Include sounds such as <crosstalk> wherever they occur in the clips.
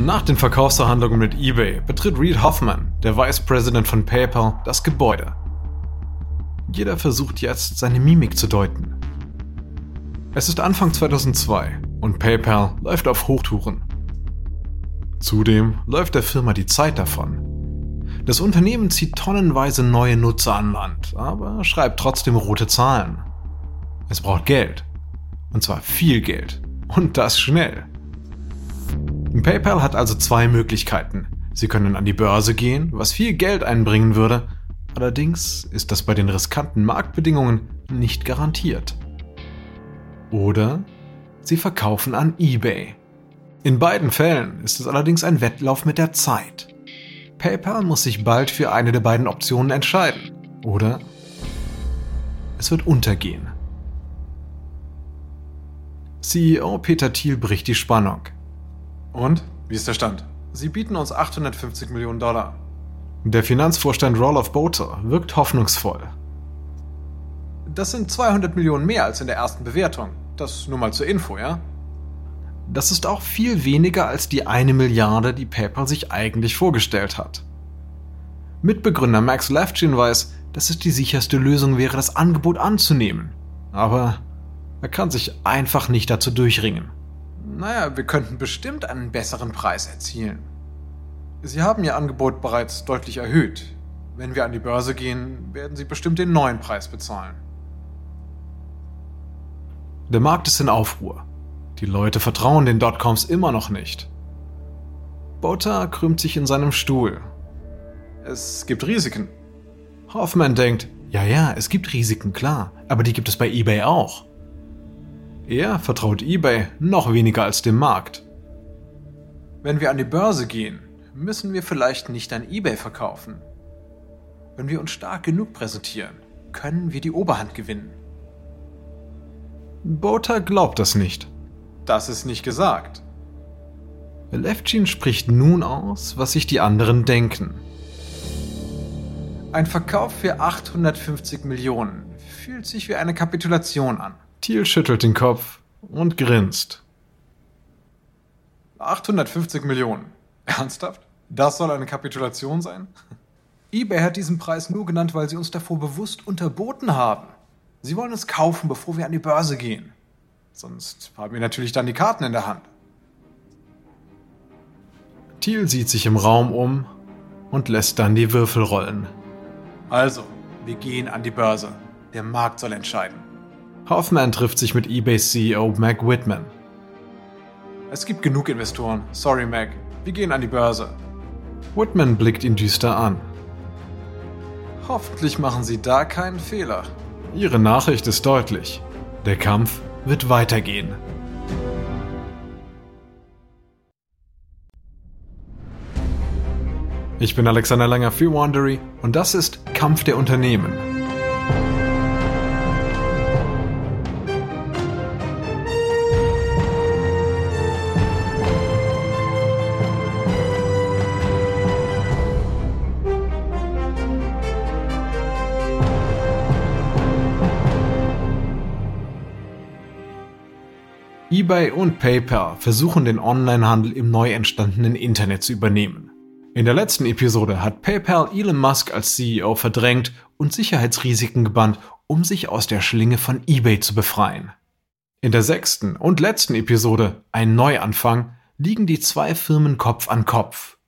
Nach den Verkaufsverhandlungen mit eBay betritt Reed Hoffman, der Vice President von PayPal, das Gebäude. Jeder versucht jetzt, seine Mimik zu deuten. Es ist Anfang 2002 und PayPal läuft auf Hochtouren. Zudem läuft der Firma die Zeit davon. Das Unternehmen zieht tonnenweise neue Nutzer an Land, aber schreibt trotzdem rote Zahlen. Es braucht Geld. Und zwar viel Geld. Und das schnell. PayPal hat also zwei Möglichkeiten. Sie können an die Börse gehen, was viel Geld einbringen würde. Allerdings ist das bei den riskanten Marktbedingungen nicht garantiert. Oder sie verkaufen an eBay. In beiden Fällen ist es allerdings ein Wettlauf mit der Zeit. PayPal muss sich bald für eine der beiden Optionen entscheiden. Oder es wird untergehen. CEO Peter Thiel bricht die Spannung. Und? Wie ist der Stand? Sie bieten uns 850 Millionen Dollar. Der Finanzvorstand Roloff Boter wirkt hoffnungsvoll. Das sind 200 Millionen mehr als in der ersten Bewertung. Das nur mal zur Info, ja? Das ist auch viel weniger als die eine Milliarde, die PayPal sich eigentlich vorgestellt hat. Mitbegründer Max Levchin weiß, dass es die sicherste Lösung wäre, das Angebot anzunehmen. Aber er kann sich einfach nicht dazu durchringen. Naja, wir könnten bestimmt einen besseren Preis erzielen. Sie haben Ihr Angebot bereits deutlich erhöht. Wenn wir an die Börse gehen, werden Sie bestimmt den neuen Preis bezahlen. Der Markt ist in Aufruhr. Die Leute vertrauen den Dotcoms immer noch nicht. Bota krümmt sich in seinem Stuhl. Es gibt Risiken. Hoffman denkt, ja, ja, es gibt Risiken, klar, aber die gibt es bei eBay auch. Er vertraut eBay noch weniger als dem Markt. Wenn wir an die Börse gehen, müssen wir vielleicht nicht an eBay verkaufen. Wenn wir uns stark genug präsentieren, können wir die Oberhand gewinnen. Bota glaubt das nicht. Das ist nicht gesagt. Levchin spricht nun aus, was sich die anderen denken. Ein Verkauf für 850 Millionen fühlt sich wie eine Kapitulation an. Thiel schüttelt den Kopf und grinst. 850 Millionen. Ernsthaft? Das soll eine Kapitulation sein? eBay hat diesen Preis nur genannt, weil sie uns davor bewusst unterboten haben. Sie wollen es kaufen, bevor wir an die Börse gehen. Sonst haben wir natürlich dann die Karten in der Hand. Thiel sieht sich im Raum um und lässt dann die Würfel rollen. Also, wir gehen an die Börse. Der Markt soll entscheiden. Hoffman trifft sich mit eBays CEO Mac Whitman. Es gibt genug Investoren. Sorry, Mac. Wir gehen an die Börse. Whitman blickt ihn düster an. Hoffentlich machen Sie da keinen Fehler. Ihre Nachricht ist deutlich. Der Kampf wird weitergehen. Ich bin Alexander Langer für Wandery und das ist Kampf der Unternehmen. eBay und PayPal versuchen den Onlinehandel im neu entstandenen Internet zu übernehmen. In der letzten Episode hat PayPal Elon Musk als CEO verdrängt und Sicherheitsrisiken gebannt, um sich aus der Schlinge von eBay zu befreien. In der sechsten und letzten Episode, ein Neuanfang, liegen die zwei Firmen Kopf an Kopf.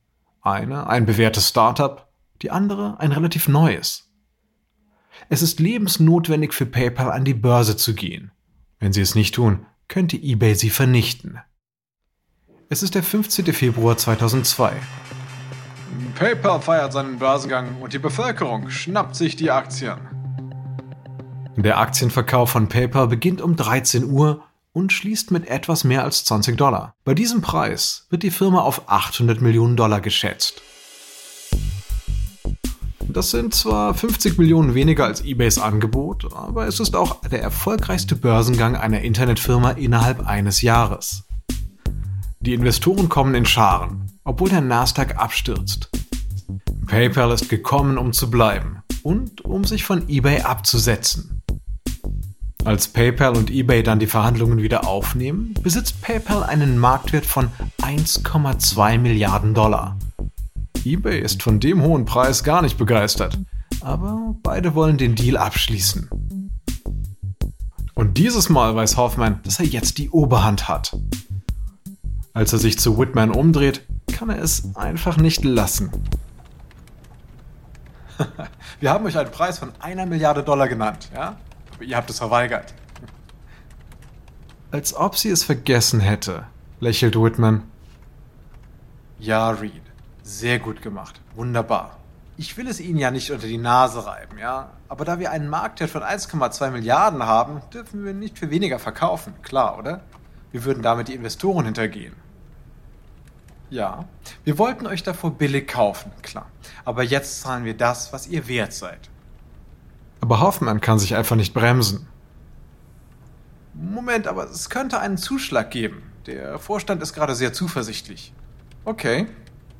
Eine ein bewährtes Startup, die andere ein relativ neues. Es ist lebensnotwendig für PayPal an die Börse zu gehen. Wenn sie es nicht tun, könnte eBay sie vernichten. Es ist der 15. Februar 2002. PayPal feiert seinen Börsengang und die Bevölkerung schnappt sich die Aktien. Der Aktienverkauf von PayPal beginnt um 13 Uhr und schließt mit etwas mehr als 20 Dollar. Bei diesem Preis wird die Firma auf 800 Millionen Dollar geschätzt. Das sind zwar 50 Millionen weniger als eBays Angebot, aber es ist auch der erfolgreichste Börsengang einer Internetfirma innerhalb eines Jahres. Die Investoren kommen in Scharen, obwohl der Nasdaq abstürzt. PayPal ist gekommen, um zu bleiben und um sich von eBay abzusetzen. Als PayPal und eBay dann die Verhandlungen wieder aufnehmen, besitzt PayPal einen Marktwert von 1,2 Milliarden Dollar. eBay ist von dem hohen Preis gar nicht begeistert, aber beide wollen den Deal abschließen. Und dieses Mal weiß Hoffman, dass er jetzt die Oberhand hat. Als er sich zu Whitman umdreht, kann er es einfach nicht lassen. <laughs> Wir haben euch einen Preis von einer Milliarde Dollar genannt, ja? Aber ihr habt es verweigert. Als ob sie es vergessen hätte, lächelt Whitman. Ja, Reed. Sehr gut gemacht. Wunderbar. Ich will es Ihnen ja nicht unter die Nase reiben, ja? Aber da wir einen Marktwert von 1,2 Milliarden haben, dürfen wir nicht für weniger verkaufen. Klar, oder? Wir würden damit die Investoren hintergehen. Ja, wir wollten euch davor billig kaufen, klar. Aber jetzt zahlen wir das, was ihr wert seid. Aber Hoffmann kann sich einfach nicht bremsen. Moment, aber es könnte einen Zuschlag geben. Der Vorstand ist gerade sehr zuversichtlich. Okay,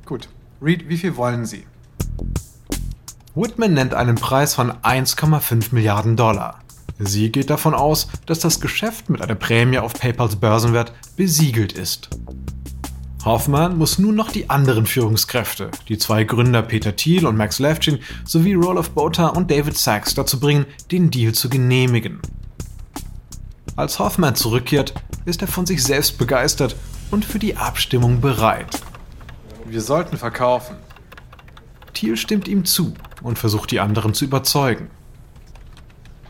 gut. Reed, wie viel wollen Sie? Whitman nennt einen Preis von 1,5 Milliarden Dollar. Sie geht davon aus, dass das Geschäft mit einer Prämie auf PayPals Börsenwert besiegelt ist. Hoffmann muss nun noch die anderen Führungskräfte, die zwei Gründer Peter Thiel und Max Levchin sowie Roloff Botha und David Sachs dazu bringen, den Deal zu genehmigen. Als Hoffmann zurückkehrt, ist er von sich selbst begeistert und für die Abstimmung bereit. Wir sollten verkaufen. Thiel stimmt ihm zu und versucht die anderen zu überzeugen.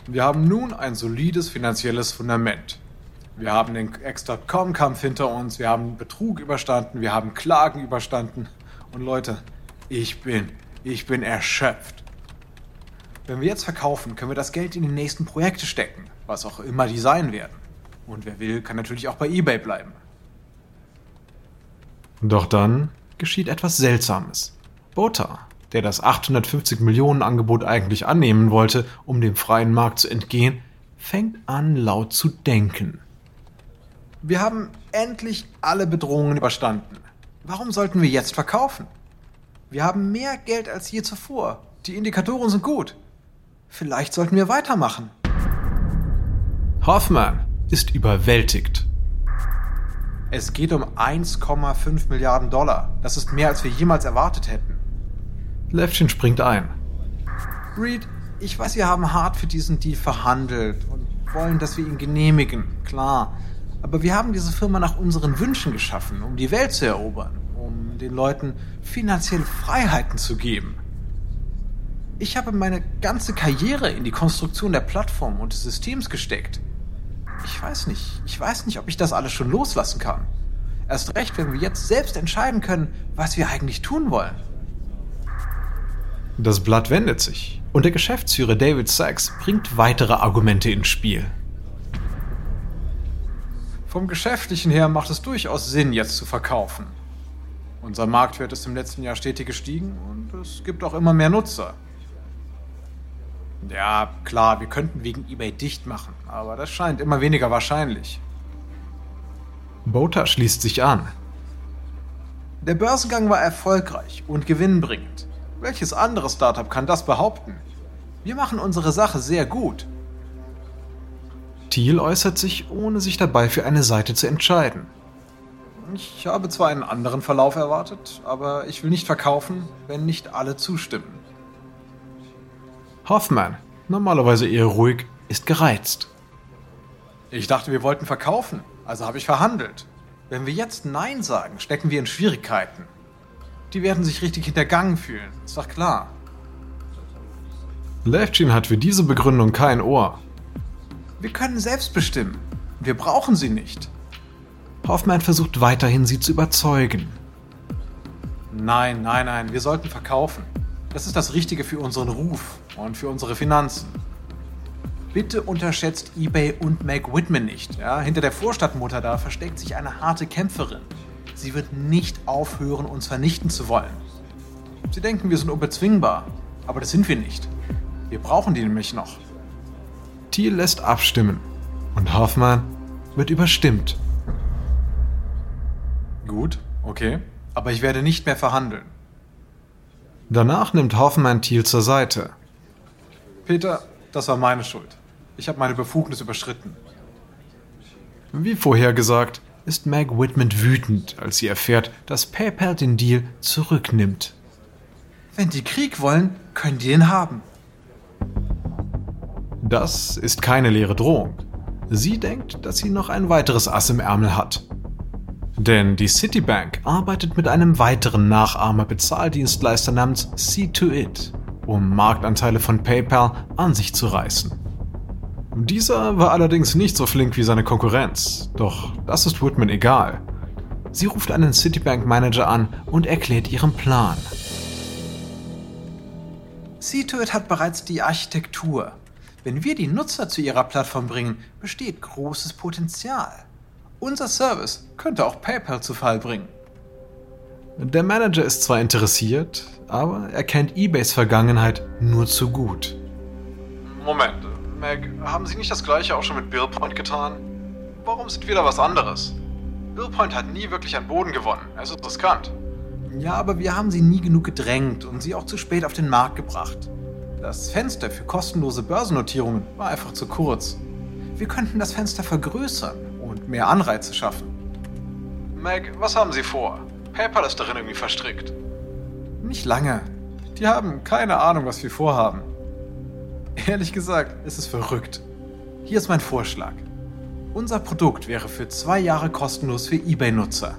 Wir haben nun ein solides finanzielles Fundament. Wir haben den X.com-Kampf hinter uns, wir haben Betrug überstanden, wir haben Klagen überstanden. Und Leute, ich bin, ich bin erschöpft. Wenn wir jetzt verkaufen, können wir das Geld in die nächsten Projekte stecken, was auch immer die sein werden. Und wer will, kann natürlich auch bei eBay bleiben. Doch dann geschieht etwas Seltsames. Bota, der das 850 Millionen Angebot eigentlich annehmen wollte, um dem freien Markt zu entgehen, fängt an laut zu denken. Wir haben endlich alle Bedrohungen überstanden. Warum sollten wir jetzt verkaufen? Wir haben mehr Geld als je zuvor. Die Indikatoren sind gut. Vielleicht sollten wir weitermachen. Hoffmann ist überwältigt. Es geht um 1,5 Milliarden Dollar. Das ist mehr, als wir jemals erwartet hätten. Levchin springt ein. Reed, ich weiß, wir haben hart für diesen Deal verhandelt und wollen, dass wir ihn genehmigen. Klar. Aber wir haben diese Firma nach unseren Wünschen geschaffen, um die Welt zu erobern, um den Leuten finanzielle Freiheiten zu geben. Ich habe meine ganze Karriere in die Konstruktion der Plattform und des Systems gesteckt. Ich weiß nicht, ich weiß nicht, ob ich das alles schon loslassen kann. Erst recht, wenn wir jetzt selbst entscheiden können, was wir eigentlich tun wollen. Das Blatt wendet sich und der Geschäftsführer David Sachs bringt weitere Argumente ins Spiel. Vom Geschäftlichen her macht es durchaus Sinn, jetzt zu verkaufen. Unser Marktwert ist im letzten Jahr stetig gestiegen und es gibt auch immer mehr Nutzer. Ja, klar, wir könnten wegen eBay dicht machen, aber das scheint immer weniger wahrscheinlich. Bota schließt sich an. Der Börsengang war erfolgreich und gewinnbringend. Welches andere Startup kann das behaupten? Wir machen unsere Sache sehr gut. Thiel äußert sich, ohne sich dabei für eine Seite zu entscheiden. Ich habe zwar einen anderen Verlauf erwartet, aber ich will nicht verkaufen, wenn nicht alle zustimmen. Hoffmann, normalerweise eher ruhig, ist gereizt. Ich dachte, wir wollten verkaufen, also habe ich verhandelt. Wenn wir jetzt Nein sagen, stecken wir in Schwierigkeiten. Die werden sich richtig hintergangen fühlen, ist doch klar. Levchin hat für diese Begründung kein Ohr. Wir können selbst bestimmen. Wir brauchen sie nicht. Hoffmann versucht weiterhin, sie zu überzeugen. Nein, nein, nein, wir sollten verkaufen. Das ist das Richtige für unseren Ruf und für unsere Finanzen. Bitte unterschätzt eBay und Meg Whitman nicht. Ja? Hinter der Vorstadtmutter da versteckt sich eine harte Kämpferin. Sie wird nicht aufhören, uns vernichten zu wollen. Sie denken, wir sind unbezwingbar, aber das sind wir nicht. Wir brauchen die nämlich noch. Thiel lässt abstimmen und Hoffmann wird überstimmt. Gut, okay, aber ich werde nicht mehr verhandeln. Danach nimmt Hoffmann Thiel zur Seite. Peter, das war meine Schuld. Ich habe meine Befugnis überschritten. Wie vorhergesagt, ist Meg Whitman wütend, als sie erfährt, dass PayPal den Deal zurücknimmt. Wenn die Krieg wollen, können die ihn haben. Das ist keine leere Drohung. Sie denkt, dass sie noch ein weiteres Ass im Ärmel hat. Denn die Citibank arbeitet mit einem weiteren Nachahmer-Bezahldienstleister namens C2It, um Marktanteile von PayPal an sich zu reißen. Dieser war allerdings nicht so flink wie seine Konkurrenz, doch das ist Whitman egal. Sie ruft einen Citibank-Manager an und erklärt ihren Plan. C2It hat bereits die Architektur. Wenn wir die Nutzer zu ihrer Plattform bringen, besteht großes Potenzial. Unser Service könnte auch PayPal zu Fall bringen. Der Manager ist zwar interessiert, aber er kennt eBays Vergangenheit nur zu gut. Moment, Meg, haben Sie nicht das gleiche auch schon mit Billpoint getan? Warum sind wir da was anderes? Billpoint hat nie wirklich an Boden gewonnen. Es ist riskant. Ja, aber wir haben sie nie genug gedrängt und sie auch zu spät auf den Markt gebracht. Das Fenster für kostenlose Börsennotierungen war einfach zu kurz. Wir könnten das Fenster vergrößern und mehr Anreize schaffen. Meg, was haben Sie vor? PayPal ist darin irgendwie verstrickt. Nicht lange. Die haben keine Ahnung, was wir vorhaben. Ehrlich gesagt, ist es verrückt. Hier ist mein Vorschlag. Unser Produkt wäre für zwei Jahre kostenlos für eBay-Nutzer.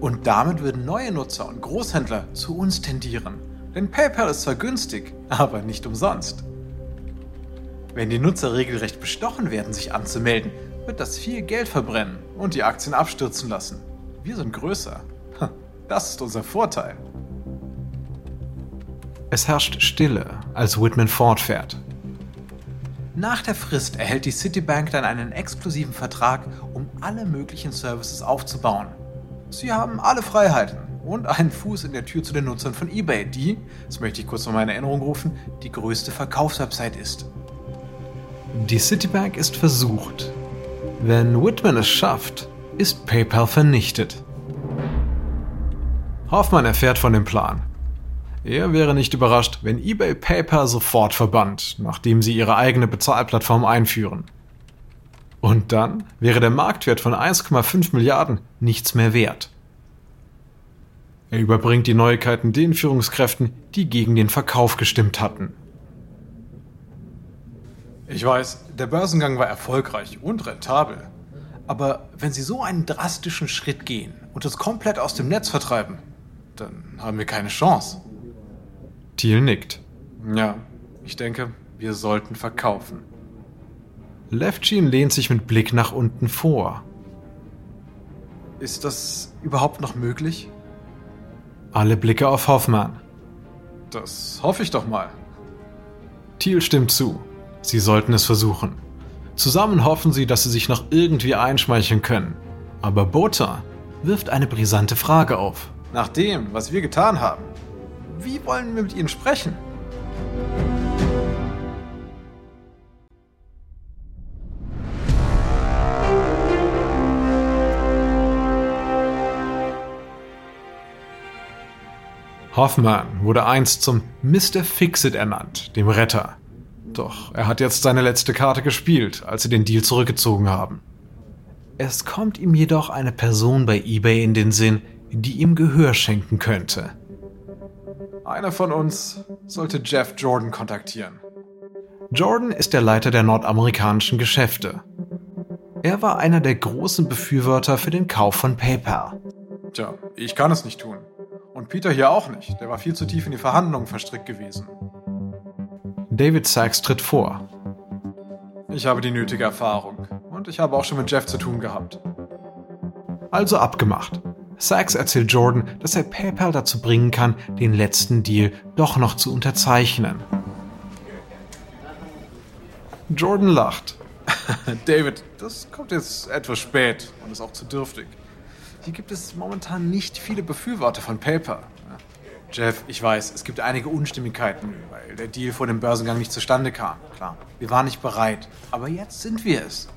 Und damit würden neue Nutzer und Großhändler zu uns tendieren. Denn PayPal ist zwar günstig, aber nicht umsonst. Wenn die Nutzer regelrecht bestochen werden, sich anzumelden, wird das viel Geld verbrennen und die Aktien abstürzen lassen. Wir sind größer. Das ist unser Vorteil. Es herrscht Stille, als Whitman fortfährt. Nach der Frist erhält die Citibank dann einen exklusiven Vertrag, um alle möglichen Services aufzubauen. Sie haben alle Freiheiten und einen Fuß in der Tür zu den Nutzern von eBay, die, das möchte ich kurz noch mal in Erinnerung rufen, die größte Verkaufswebsite ist. Die Citibank ist versucht. Wenn Whitman es schafft, ist PayPal vernichtet. Hoffmann erfährt von dem Plan. Er wäre nicht überrascht, wenn eBay PayPal sofort verbannt, nachdem sie ihre eigene Bezahlplattform einführen. Und dann wäre der Marktwert von 1,5 Milliarden nichts mehr wert. Er überbringt die Neuigkeiten den Führungskräften, die gegen den Verkauf gestimmt hatten. Ich weiß, der Börsengang war erfolgreich und rentabel. Aber wenn Sie so einen drastischen Schritt gehen und uns komplett aus dem Netz vertreiben, dann haben wir keine Chance. Thiel nickt. Ja, ich denke, wir sollten verkaufen. Levchin lehnt sich mit Blick nach unten vor. Ist das überhaupt noch möglich? Alle Blicke auf Hoffmann. Das hoffe ich doch mal. Thiel stimmt zu. Sie sollten es versuchen. Zusammen hoffen sie, dass sie sich noch irgendwie einschmeicheln können. Aber Botha wirft eine brisante Frage auf. Nach dem, was wir getan haben, wie wollen wir mit ihnen sprechen? Hoffmann wurde einst zum Mr. Fixit ernannt, dem Retter. Doch er hat jetzt seine letzte Karte gespielt, als sie den Deal zurückgezogen haben. Es kommt ihm jedoch eine Person bei eBay in den Sinn, die ihm Gehör schenken könnte. Einer von uns sollte Jeff Jordan kontaktieren. Jordan ist der Leiter der nordamerikanischen Geschäfte. Er war einer der großen Befürworter für den Kauf von PayPal. Tja, ich kann es nicht tun. Und Peter hier auch nicht. Der war viel zu tief in die Verhandlungen verstrickt gewesen. David Sachs tritt vor. Ich habe die nötige Erfahrung. Und ich habe auch schon mit Jeff zu tun gehabt. Also abgemacht. Sachs erzählt Jordan, dass er PayPal dazu bringen kann, den letzten Deal doch noch zu unterzeichnen. Jordan lacht. <laughs> David, das kommt jetzt etwas spät und ist auch zu dürftig. Hier gibt es momentan nicht viele Befürworter von Paper. Jeff, ich weiß, es gibt einige Unstimmigkeiten, weil der Deal vor dem Börsengang nicht zustande kam. Klar, wir waren nicht bereit. Aber jetzt sind wir es.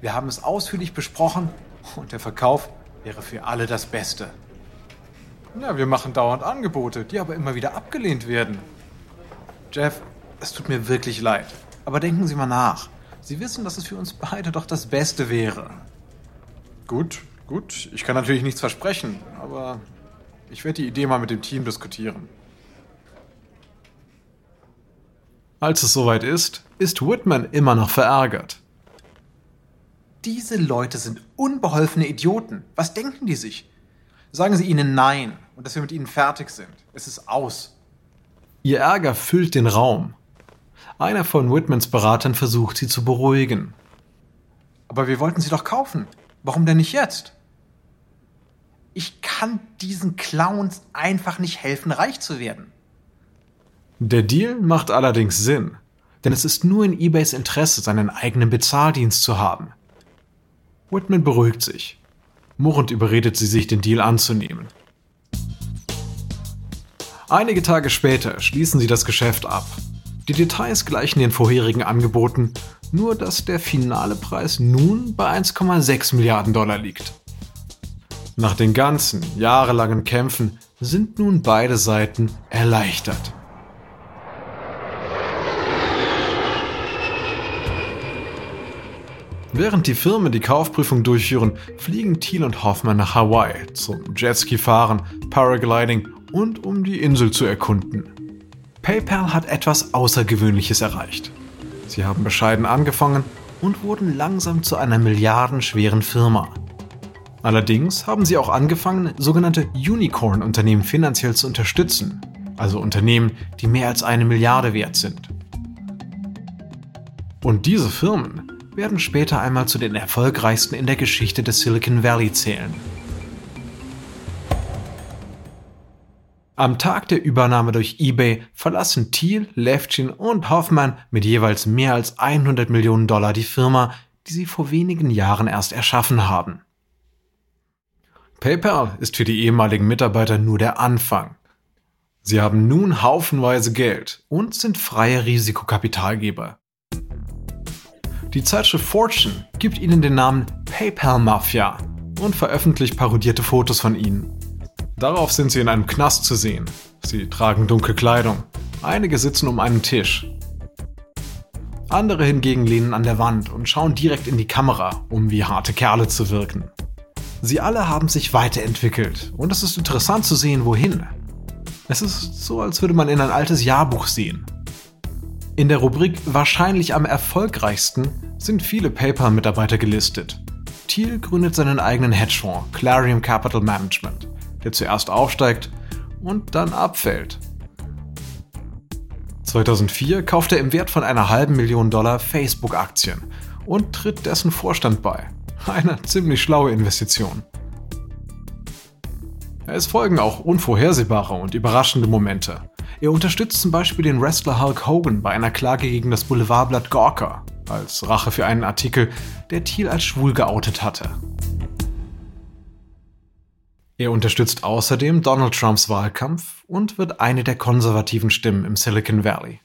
Wir haben es ausführlich besprochen und der Verkauf wäre für alle das Beste. Ja, wir machen dauernd Angebote, die aber immer wieder abgelehnt werden. Jeff, es tut mir wirklich leid. Aber denken Sie mal nach. Sie wissen, dass es für uns beide doch das Beste wäre. Gut, gut. Ich kann natürlich nichts versprechen, aber ich werde die Idee mal mit dem Team diskutieren. Als es soweit ist, ist Whitman immer noch verärgert. Diese Leute sind unbeholfene Idioten. Was denken die sich? Sagen Sie ihnen Nein und dass wir mit ihnen fertig sind. Es ist aus. Ihr Ärger füllt den Raum. Einer von Whitmans Beratern versucht, sie zu beruhigen. Aber wir wollten sie doch kaufen. Warum denn nicht jetzt? Ich kann diesen Clowns einfach nicht helfen, reich zu werden. Der Deal macht allerdings Sinn, denn es ist nur in eBays Interesse, seinen eigenen Bezahldienst zu haben. Whitman beruhigt sich. Murrend überredet sie sich, den Deal anzunehmen. Einige Tage später schließen sie das Geschäft ab. Die Details gleichen den vorherigen Angeboten, nur dass der finale Preis nun bei 1,6 Milliarden Dollar liegt. Nach den ganzen jahrelangen Kämpfen sind nun beide Seiten erleichtert. Während die Firmen die Kaufprüfung durchführen, fliegen Thiel und Hoffmann nach Hawaii zum Jetski-Fahren, Paragliding und um die Insel zu erkunden. PayPal hat etwas Außergewöhnliches erreicht. Sie haben bescheiden angefangen und wurden langsam zu einer milliardenschweren Firma. Allerdings haben sie auch angefangen, sogenannte Unicorn-Unternehmen finanziell zu unterstützen, also Unternehmen, die mehr als eine Milliarde wert sind. Und diese Firmen werden später einmal zu den erfolgreichsten in der Geschichte des Silicon Valley zählen. Am Tag der Übernahme durch eBay verlassen Thiel, Levchin und Hoffmann mit jeweils mehr als 100 Millionen Dollar die Firma, die sie vor wenigen Jahren erst erschaffen haben. PayPal ist für die ehemaligen Mitarbeiter nur der Anfang. Sie haben nun haufenweise Geld und sind freie Risikokapitalgeber. Die Zeitschrift Fortune gibt ihnen den Namen PayPal Mafia und veröffentlicht parodierte Fotos von ihnen. Darauf sind sie in einem Knast zu sehen. Sie tragen dunkle Kleidung. Einige sitzen um einen Tisch. Andere hingegen lehnen an der Wand und schauen direkt in die Kamera, um wie harte Kerle zu wirken. Sie alle haben sich weiterentwickelt und es ist interessant zu sehen, wohin. Es ist so, als würde man in ein altes Jahrbuch sehen. In der Rubrik Wahrscheinlich am erfolgreichsten sind viele PayPal-Mitarbeiter gelistet. Thiel gründet seinen eigenen Hedgefonds, Clarium Capital Management, der zuerst aufsteigt und dann abfällt. 2004 kauft er im Wert von einer halben Million Dollar Facebook-Aktien und tritt dessen Vorstand bei. <laughs> Eine ziemlich schlaue Investition. Es folgen auch unvorhersehbare und überraschende Momente. Er unterstützt zum Beispiel den Wrestler Hulk Hogan bei einer Klage gegen das Boulevardblatt Gawker, als Rache für einen Artikel, der Thiel als schwul geoutet hatte. Er unterstützt außerdem Donald Trumps Wahlkampf und wird eine der konservativen Stimmen im Silicon Valley.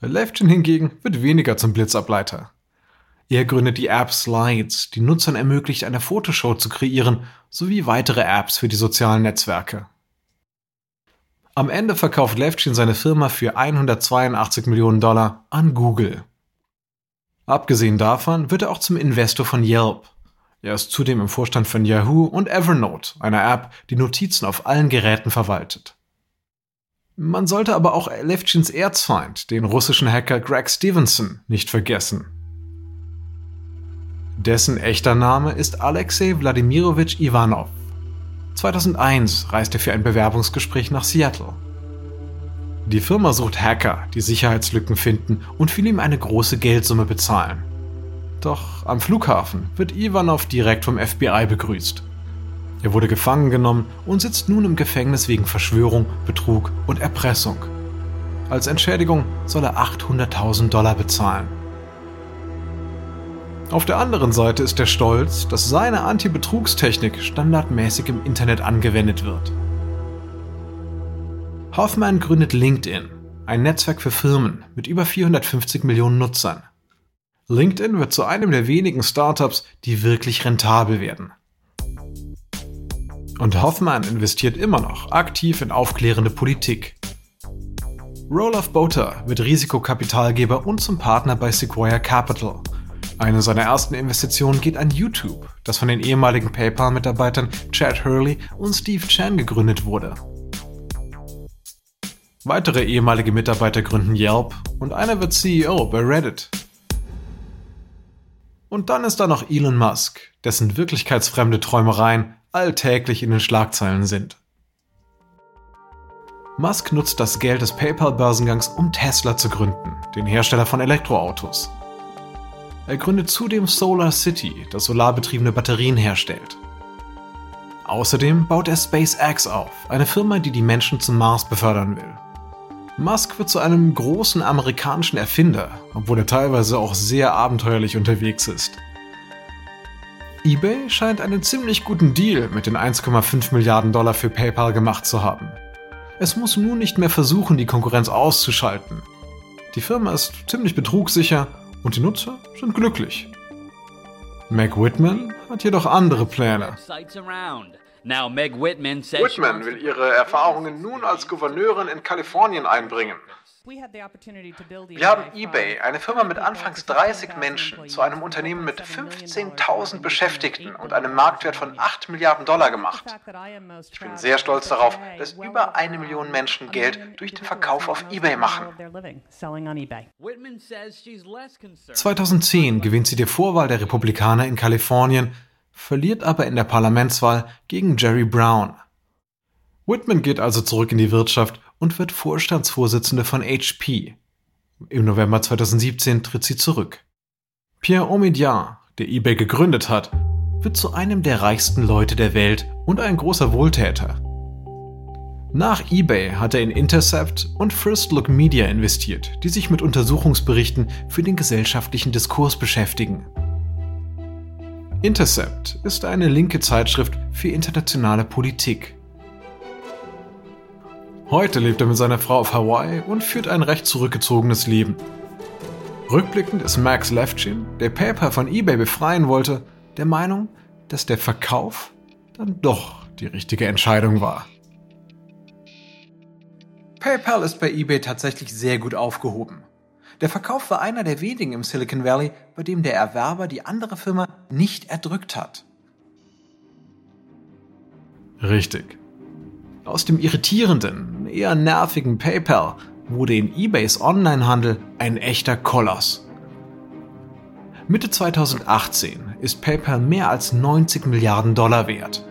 Levchin hingegen wird weniger zum Blitzableiter. Er gründet die App Slides, die Nutzern ermöglicht, eine Fotoshow zu kreieren, sowie weitere Apps für die sozialen Netzwerke. Am Ende verkauft Levchin seine Firma für 182 Millionen Dollar an Google. Abgesehen davon wird er auch zum Investor von Yelp. Er ist zudem im Vorstand von Yahoo und Evernote, einer App, die Notizen auf allen Geräten verwaltet. Man sollte aber auch Levchins Erzfeind, den russischen Hacker Greg Stevenson, nicht vergessen. Dessen echter Name ist Alexei Wladimirovich Ivanov. 2001 reist er für ein Bewerbungsgespräch nach Seattle. Die Firma sucht Hacker, die Sicherheitslücken finden und für ihm eine große Geldsumme bezahlen. Doch am Flughafen wird Ivanov direkt vom FBI begrüßt. Er wurde gefangen genommen und sitzt nun im Gefängnis wegen Verschwörung, Betrug und Erpressung. Als Entschädigung soll er 800.000 Dollar bezahlen. Auf der anderen Seite ist er stolz, dass seine Anti-Betrugstechnik standardmäßig im Internet angewendet wird. Hoffmann gründet LinkedIn, ein Netzwerk für Firmen mit über 450 Millionen Nutzern. LinkedIn wird zu einem der wenigen Startups, die wirklich rentabel werden. Und Hoffmann investiert immer noch aktiv in aufklärende Politik. Roloff Boter wird Risikokapitalgeber und zum Partner bei Sequoia Capital. Eine seiner ersten Investitionen geht an YouTube, das von den ehemaligen PayPal-Mitarbeitern Chad Hurley und Steve Chan gegründet wurde. Weitere ehemalige Mitarbeiter gründen Yelp und einer wird CEO bei Reddit. Und dann ist da noch Elon Musk, dessen wirklichkeitsfremde Träumereien alltäglich in den Schlagzeilen sind. Musk nutzt das Geld des PayPal-Börsengangs, um Tesla zu gründen, den Hersteller von Elektroautos. Er gründet zudem Solar City, das solarbetriebene Batterien herstellt. Außerdem baut er SpaceX auf, eine Firma, die die Menschen zum Mars befördern will. Musk wird zu einem großen amerikanischen Erfinder, obwohl er teilweise auch sehr abenteuerlich unterwegs ist. eBay scheint einen ziemlich guten Deal mit den 1,5 Milliarden Dollar für PayPal gemacht zu haben. Es muss nun nicht mehr versuchen, die Konkurrenz auszuschalten. Die Firma ist ziemlich betrugssicher und die Nutzer sind glücklich. Meg Whitman hat jedoch andere Pläne. Whitman will ihre Erfahrungen nun als Gouverneurin in Kalifornien einbringen. Wir haben eBay, eine Firma mit anfangs 30 Menschen, zu einem Unternehmen mit 15.000 Beschäftigten und einem Marktwert von 8 Milliarden Dollar gemacht. Ich bin sehr stolz darauf, dass über eine Million Menschen Geld durch den Verkauf auf eBay machen. 2010 gewinnt sie die Vorwahl der Republikaner in Kalifornien, verliert aber in der Parlamentswahl gegen Jerry Brown. Whitman geht also zurück in die Wirtschaft und wird Vorstandsvorsitzende von HP. Im November 2017 tritt sie zurück. Pierre Omidyar, der eBay gegründet hat, wird zu einem der reichsten Leute der Welt und ein großer Wohltäter. Nach eBay hat er in Intercept und First Look Media investiert, die sich mit Untersuchungsberichten für den gesellschaftlichen Diskurs beschäftigen. Intercept ist eine linke Zeitschrift für internationale Politik. Heute lebt er mit seiner Frau auf Hawaii und führt ein recht zurückgezogenes Leben. Rückblickend ist Max Levchin, der PayPal von eBay befreien wollte, der Meinung, dass der Verkauf dann doch die richtige Entscheidung war. PayPal ist bei eBay tatsächlich sehr gut aufgehoben. Der Verkauf war einer der wenigen im Silicon Valley, bei dem der Erwerber die andere Firma nicht erdrückt hat. Richtig. Aus dem irritierenden, eher nervigen PayPal wurde in eBays Onlinehandel ein echter Koloss. Mitte 2018 ist PayPal mehr als 90 Milliarden Dollar wert.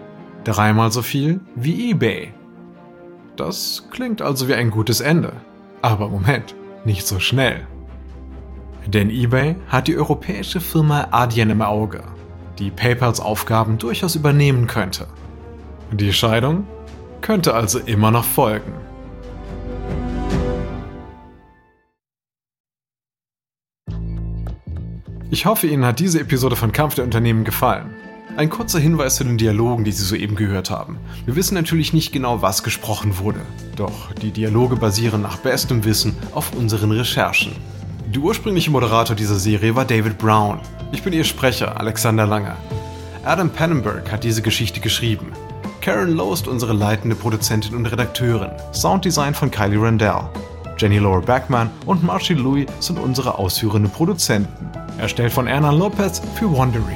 Dreimal so viel wie eBay. Das klingt also wie ein gutes Ende. Aber Moment, nicht so schnell. Denn eBay hat die europäische Firma Adyen im Auge, die PayPals Aufgaben durchaus übernehmen könnte. Die Scheidung könnte also immer noch folgen. Ich hoffe, Ihnen hat diese Episode von Kampf der Unternehmen gefallen. Ein kurzer Hinweis zu den Dialogen, die Sie soeben gehört haben. Wir wissen natürlich nicht genau, was gesprochen wurde, doch die Dialoge basieren nach bestem Wissen auf unseren Recherchen. Der ursprüngliche Moderator dieser Serie war David Brown. Ich bin Ihr Sprecher, Alexander Langer. Adam Pannenberg hat diese Geschichte geschrieben. Karen Lowe ist unsere leitende Produzentin und Redakteurin. Sounddesign von Kylie Randell. Jenny Laura Backman und Marcy Louis sind unsere ausführenden Produzenten. Erstellt von Erna Lopez für Wondery.